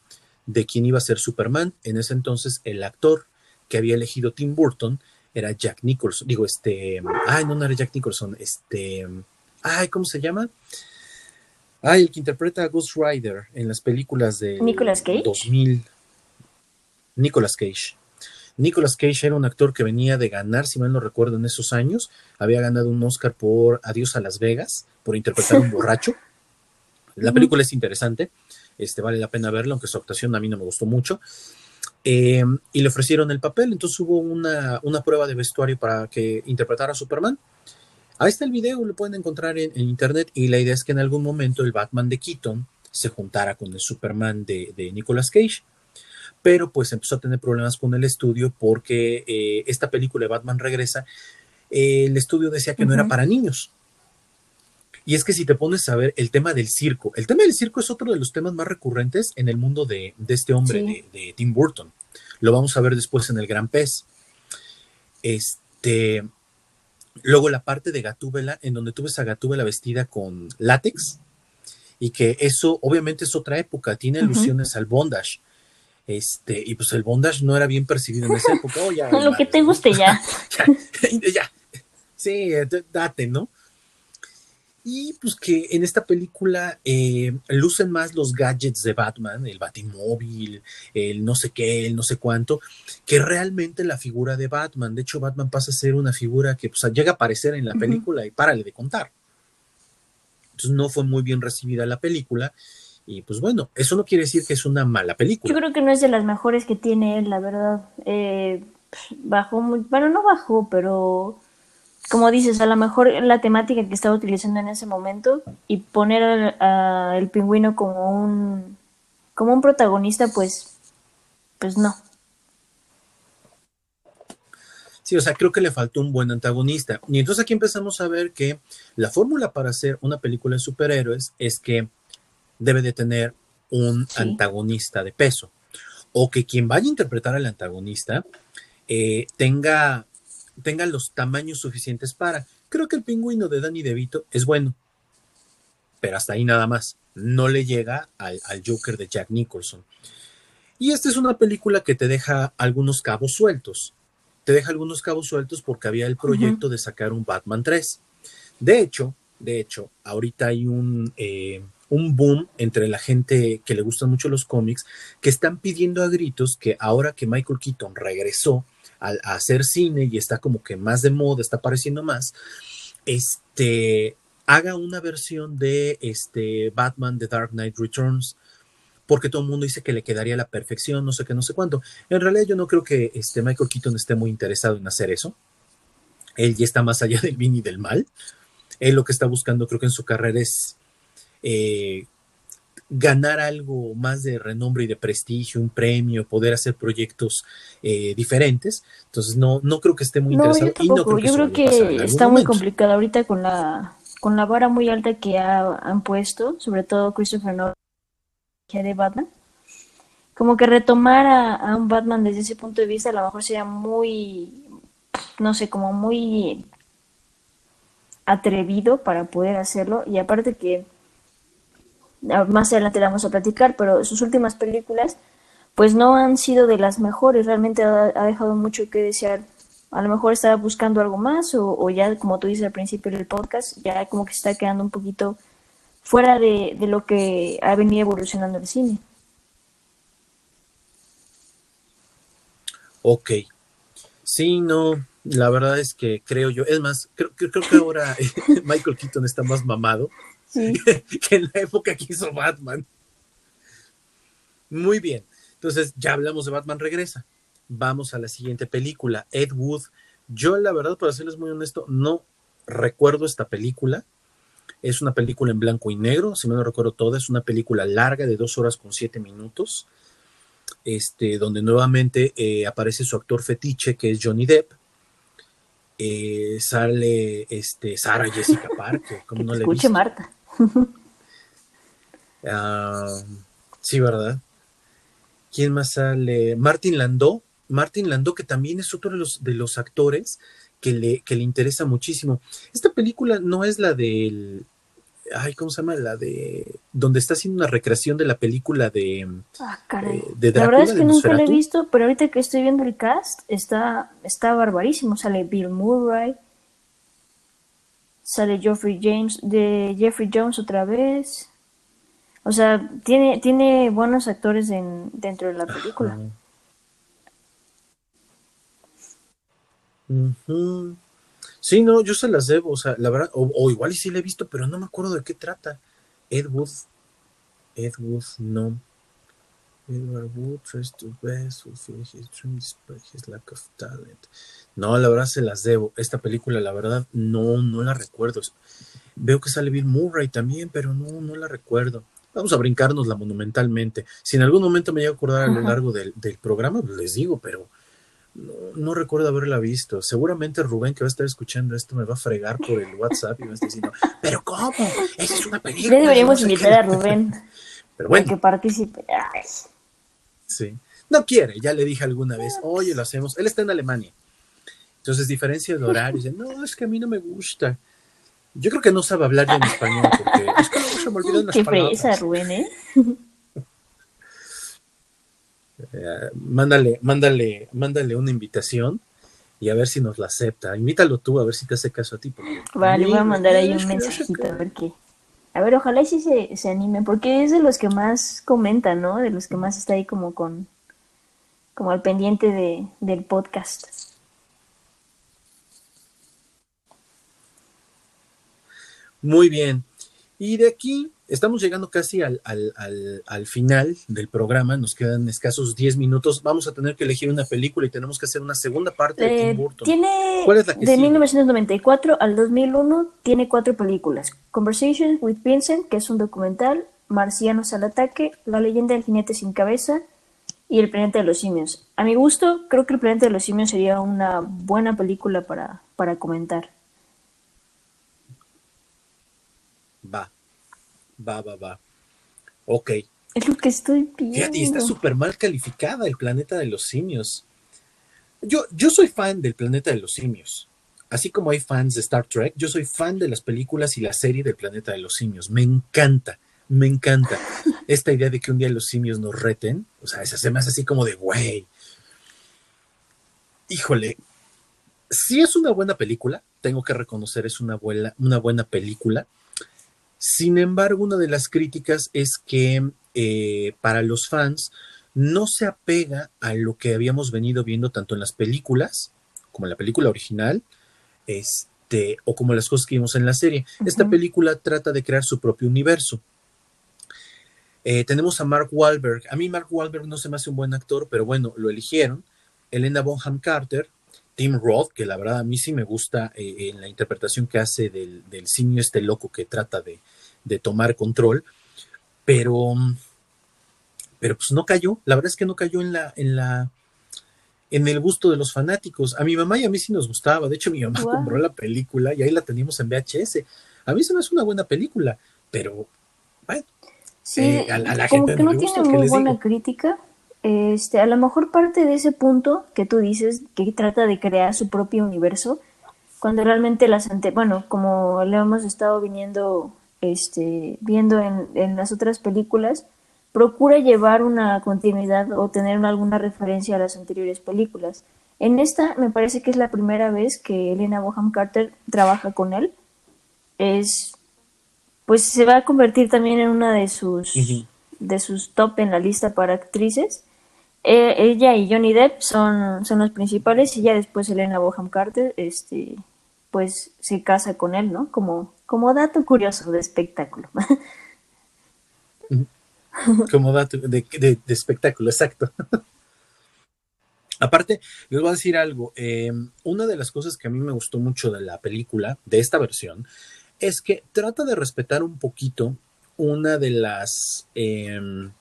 [SPEAKER 1] de quién iba a ser Superman. En ese entonces, el actor que había elegido Tim Burton era Jack Nicholson, digo, este, ay, no, no era Jack Nicholson, este, ay, ¿cómo se llama? Ay, el que interpreta a Ghost Rider en las películas de
[SPEAKER 2] Nicolas Cage.
[SPEAKER 1] 2000. Nicolas Cage. Nicolas Cage era un actor que venía de ganar, si mal no recuerdo, en esos años. Había ganado un Oscar por Adiós a Las Vegas, por interpretar a un borracho. La película es interesante, este, vale la pena verla, aunque su actuación a mí no me gustó mucho. Eh, y le ofrecieron el papel, entonces hubo una, prueba de vestuario para que interpretara a Superman. Ahí está el video, lo pueden encontrar en, internet y la idea es que en algún momento el Batman de Keaton se juntara con el Superman de, Nicolas Cage, pero pues empezó a tener problemas con el estudio porque eh, esta película de Batman regresa, el estudio decía que no era para niños. Y es que si te pones a ver el tema del circo, el tema del circo es otro de los temas más recurrentes en el mundo de, este hombre, de, Tim Burton. Lo vamos a ver después en el Gran Pez. Este, luego la parte de Gatúbela, en donde tú ves a Gatúbela vestida con látex, y que eso obviamente es otra época, tiene alusiones al bondage. Este, y pues el bondage no era bien percibido en esa época. Oh,
[SPEAKER 2] Lo que te guste ya.
[SPEAKER 1] ya, ya. Sí, date, ¿no? Y pues que en esta película eh, lucen más los gadgets de Batman, el batimóvil, el no sé qué, el no sé cuánto, que realmente la figura de Batman. De hecho, Batman pasa a ser una figura que pues, llega a aparecer en la película y párale de contar. Entonces no fue muy bien recibida la película. Y pues bueno, eso no quiere decir que es una mala película.
[SPEAKER 2] Yo creo que no es de las mejores que tiene él, la verdad. Eh, bajó muy, bueno, no bajó, pero como dices, a lo mejor la temática que estaba utilizando en ese momento y poner al pingüino como un como un protagonista, pues, pues no.
[SPEAKER 1] Sí, o sea, creo que le faltó un buen antagonista. Y entonces aquí empezamos a ver que la fórmula para hacer una película de superhéroes es que debe de tener un antagonista de peso. O que quien vaya a interpretar al antagonista eh, tenga tengan los tamaños suficientes para. Creo que el pingüino de Danny DeVito es bueno, pero hasta ahí nada más. No le llega al, al Joker de Jack Nicholson. Y esta es una película que te deja algunos cabos sueltos. Te deja algunos cabos sueltos porque había el proyecto de sacar un Batman 3. De hecho, de hecho, ahorita hay un, eh, un boom entre la gente que le gustan mucho los cómics, que están pidiendo a gritos que ahora que Michael Keaton regresó a, hacer cine y está como que más de moda, está apareciendo más, este, haga una versión de este Batman The Dark Knight Returns porque todo el mundo dice que le quedaría la perfección, no sé qué, no sé cuánto. En realidad yo no creo que este Michael Keaton esté muy interesado en hacer eso. Él ya está más allá del bien y del mal. Él lo que está buscando creo que en su carrera es eh, ganar algo más de renombre y de prestigio, un premio, poder hacer proyectos eh, diferentes. Entonces no, no creo que esté muy interesado.
[SPEAKER 2] Yo, no creo que, yo creo que está muy complicado ahorita con la con la vara muy alta que han puesto, sobre todo Christopher Nolan de Batman. Como que retomar a, un Batman desde ese punto de vista a lo mejor sería muy, no sé, como muy atrevido para poder hacerlo. Y aparte que más adelante la vamos a platicar, pero sus últimas películas pues no han sido de las mejores, realmente ha, dejado mucho que desear. A lo mejor estaba buscando algo más o, ya, como tú dices al principio del podcast, ya como que está quedando un poquito fuera de, lo que ha venido evolucionando el cine.
[SPEAKER 1] Ok. Sí, no, la verdad es que creo yo, es más, creo, creo que ahora Michael Keaton está más mamado que en la época que hizo Batman. Muy bien, entonces ya hablamos de Batman Regresa. Vamos a la siguiente película, Ed Wood. Yo la verdad, para serles muy honesto, no recuerdo esta película. Es una película en blanco y negro, si me lo recuerdo todo, es una película larga de dos horas con siete minutos, este, donde nuevamente eh, aparece su actor fetiche, que es Johnny Depp. Eh, sale este, Sara Jessica Parker, como no le
[SPEAKER 2] Escuche Marta.
[SPEAKER 1] Ah, sí, ¿verdad? ¿Quién más sale? Martin Landau. Martin Landau, que también es otro de los, de los actores que le, que le interesa muchísimo. Esta película no es la del. Ay, ¿cómo se llama? La de. Donde está haciendo una recreación de la película de.
[SPEAKER 2] Ah, caray. Eh, la verdad es que nunca la he visto, pero ahorita que estoy viendo el cast, está, está barbarísimo. Sale Bill Murray. Sale Jeffrey James, de Jeffrey Jones otra vez. O sea, tiene, tiene buenos actores en, dentro de la película.
[SPEAKER 1] Sí, no, yo se las debo, o sea, la verdad, o, igual y sí la he visto, pero no me acuerdo de qué trata. Ed Wood, Ed Wood, no. Edward Wood tries to best fulfill his dreams but his lack of talent. No, la verdad se las debo. Esta película, la verdad, no, no la recuerdo. Veo que sale Bill Murray también, pero no, no la recuerdo. Vamos a brincarnosla monumentalmente. Si en algún momento me llego a acordar a lo largo del, del programa, pues les digo, pero no, recuerdo haberla visto. Seguramente Rubén, que va a estar escuchando esto, me va a fregar por el WhatsApp y me está diciendo, ¿pero cómo? Esa es una película.
[SPEAKER 2] Le deberíamos invitar a Rubén. Pero bueno. que participe.
[SPEAKER 1] Sí. No quiere, ya le dije alguna vez, oye, lo hacemos. Él está en Alemania. Entonces, diferencia de horario. Dice, no, es que a mí no me gusta. Yo creo que no sabe hablar en español porque es que se me olvidan las
[SPEAKER 2] Qué fresa, Rubén, ¿eh?
[SPEAKER 1] Eh, mándale, mándale, mándale una invitación y a ver si nos la acepta. Invítalo tú a ver si te hace caso a ti.
[SPEAKER 2] vale, voy a mandar ahí un mensajito a ver qué. A ver, ojalá y sí se, se anime, porque es de los que más comentan, ¿no? De los que más está ahí como con, como al pendiente de, del podcast.
[SPEAKER 1] Muy bien. Y de aquí estamos llegando casi al, final del programa, nos quedan escasos 10 minutos. Vamos a tener que elegir una película y tenemos que hacer una segunda parte de Tim
[SPEAKER 2] eh, Burton. Tiene, ¿Cuál es la que de 1994 al 2001, tiene cuatro películas. Conversations with Vincent, que es un documental, Marcianos al ataque, La leyenda del jinete sin cabeza y El planeta de los simios. A mi gusto, creo que El planeta de los simios sería una buena película para, para comentar.
[SPEAKER 1] Va, Va, va, va. Ok.
[SPEAKER 2] Es lo que estoy viendo.
[SPEAKER 1] Fíjate, está súper mal calificada el planeta de los simios. Yo, yo soy fan del planeta de los simios. así como hay fans de Star Trek, yo soy fan de las películas y la serie del planeta de los simios. Me encanta, me encanta esta idea de que un día los simios nos reten. O sea, se hace así como de, güey. Híjole, si es una buena película, tengo que reconocer, es una buena, una buena película. Sin embargo, una de las críticas es que eh, para los fans no se apega a lo que habíamos venido viendo tanto en las películas como en la película original, este, o como las cosas que vimos en la serie. Esta película trata de crear su propio universo. Eh, tenemos a Mark Wahlberg. A mí Mark Wahlberg no se me hace un buen actor, pero bueno, lo eligieron. Elena Bonham Carter, Tim Roth, que la verdad a mí sí me gusta eh, en la interpretación que hace del, del simio este loco que trata de, de tomar control, pero, pero pues no cayó, la verdad es que no cayó en la, en la, en el gusto de los fanáticos. A mi mamá y a mí sí nos gustaba, de hecho mi mamá compró la película y ahí la teníamos en VHS. A mí se me hace una buena película, pero bueno,
[SPEAKER 2] sí, eh, a, la como gente que no, tiene muy buena crítica. Este, a lo mejor parte de ese punto que tú dices, que trata de crear su propio universo, cuando realmente las ante, bueno, como le hemos estado viniendo este, viendo en, las otras películas, procura llevar una continuidad o tener alguna referencia a las anteriores películas. En esta me parece que es la primera vez que Elena Boham Carter trabaja con él. Es pues se va a convertir también en una de sus de sus top en la lista para actrices. E, ella y Johnny Depp son, son los principales y ya después Elena Boham Carter este pues se casa con él, ¿no? Como como dato curioso de espectáculo.
[SPEAKER 1] Como dato de, espectáculo, exacto. Aparte, les voy a decir algo. Eh, una de las cosas que a mí me gustó mucho de la película, de esta versión, es que trata de respetar un poquito una de las. Em,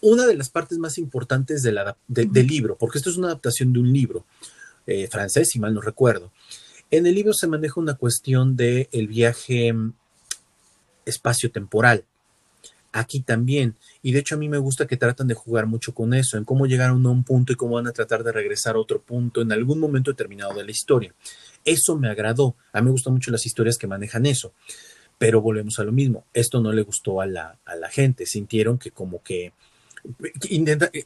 [SPEAKER 1] una, de las partes más importantes de del libro, porque esto es una adaptación de un libro eh, francés, si mal no recuerdo. En el libro se maneja una cuestión del el viaje mm, espacio-temporal. Aquí también. Y de hecho a mí me gusta que tratan de jugar mucho con eso, en cómo llegaron a un punto y cómo van a tratar de regresar a otro punto en algún momento determinado de la historia. Eso me agradó. A mí me gustan mucho las historias que manejan eso. Pero volvemos a lo mismo. Esto no le gustó a la, a la gente. Sintieron que como que...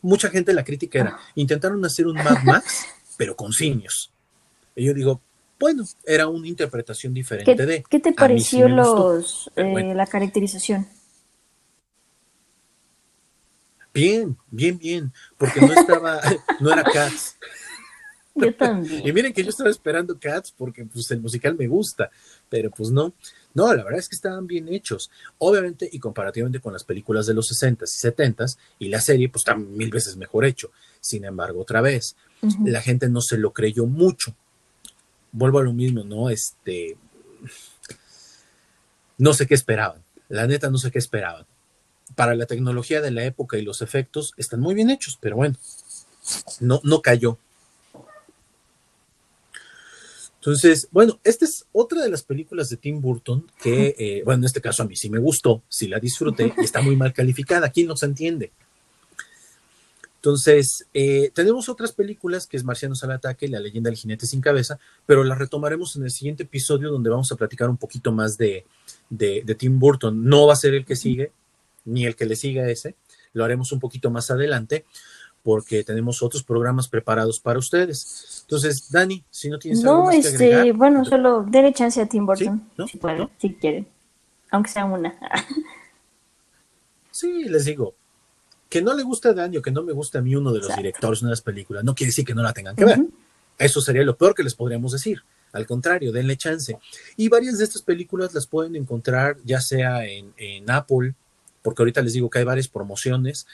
[SPEAKER 1] mucha gente la crítica era, intentaron hacer un Mad Max, pero con simios. Y yo digo, bueno, era una interpretación diferente
[SPEAKER 2] ¿Qué,
[SPEAKER 1] de.
[SPEAKER 2] ¿Qué te pareció los, eh, la caracterización?
[SPEAKER 1] Bien, bien, bien, porque no estaba, no era Cats.
[SPEAKER 2] Yo también.
[SPEAKER 1] y miren que yo estaba esperando Cats porque pues el musical me gusta, pero pues no. No, la verdad es que estaban bien hechos. Obviamente, y comparativamente con las películas de los 60s y 70s, y la serie, pues está mil veces mejor hecho. Sin embargo, otra vez, la gente no se lo creyó mucho vuelvo a lo mismo, ¿no? Este, no sé qué esperaban, la neta no sé qué esperaban. Para la tecnología de la época y los efectos están muy bien hechos, pero bueno, no, no cayó. Entonces, bueno, esta es otra de las películas de Tim Burton que, eh, bueno, en este caso a mí sí me gustó, sí la disfruté y está muy mal calificada. ¿Quién nos entiende? Entonces, eh, tenemos otras películas que es Marcianos al ataque, La leyenda del jinete sin cabeza, pero las retomaremos en el siguiente episodio donde vamos a platicar un poquito más de, de, Tim Burton. No va a ser el que sigue, ni el que le siga ese, lo haremos un poquito más adelante porque tenemos otros programas preparados para ustedes. Entonces, Dani, si no tienes algo más
[SPEAKER 2] este,
[SPEAKER 1] que agregar,
[SPEAKER 2] bueno, solo déle chance a Tim Burton, si puede, si quiere, aunque sea una.
[SPEAKER 1] sí, les digo, que no le gusta a Dani o que no me gusta a mí uno de los directores de las películas, no quiere decir que no la tengan que ver. Eso sería lo peor que les podríamos decir. Al contrario, denle chance. Y varias de estas películas las pueden encontrar ya sea en, Apple, porque ahorita les digo que hay varias promociones.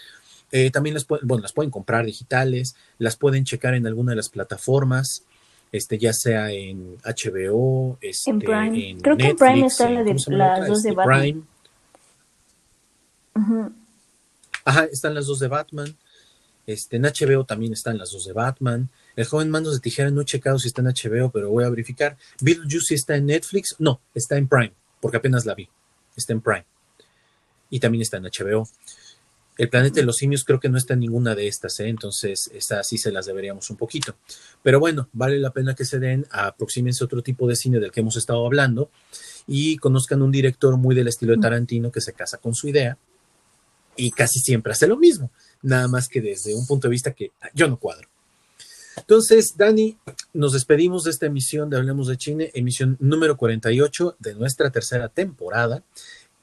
[SPEAKER 1] Eh, también las, bueno, las pueden comprar digitales, las pueden checar en alguna de las plataformas, este, ya sea en HBO, este, en Prime.
[SPEAKER 2] Creo que en Prime están la de, las dos de este, Batman.
[SPEAKER 1] Ajá, están las dos de Batman. Este, en HBO también están las dos de Batman. El joven Mandos de Tijera no he checado si está en HBO, pero voy a verificar. Beetlejuice está en Netflix. No, está en Prime, porque apenas la vi. Está en Prime. Y también está en HBO. El planeta de los simios creo que no está en ninguna de estas, ¿eh? entonces estas sí se las deberíamos un poquito. Pero bueno, vale la pena que se den, aproxímense otro tipo de cine del que hemos estado hablando y conozcan un director muy del estilo de Tarantino que se casa con su idea y casi siempre hace lo mismo, nada más que desde un punto de vista que yo no cuadro. Entonces, Dani, nos despedimos de esta emisión de Hablemos de Chile, emisión número 48 de nuestra tercera temporada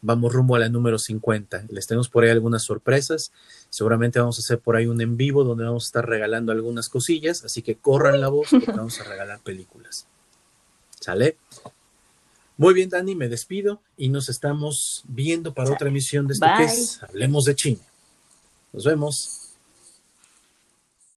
[SPEAKER 1] vamos rumbo a la número 50. Les tenemos por ahí algunas sorpresas. Seguramente vamos a hacer por ahí un en vivo donde vamos a estar regalando algunas cosillas. Así que corran la voz porque vamos a regalar películas. ¿Sale? Muy bien, Dani, me despido y nos estamos viendo para otra emisión de esto que es Hablemos de China. Nos vemos.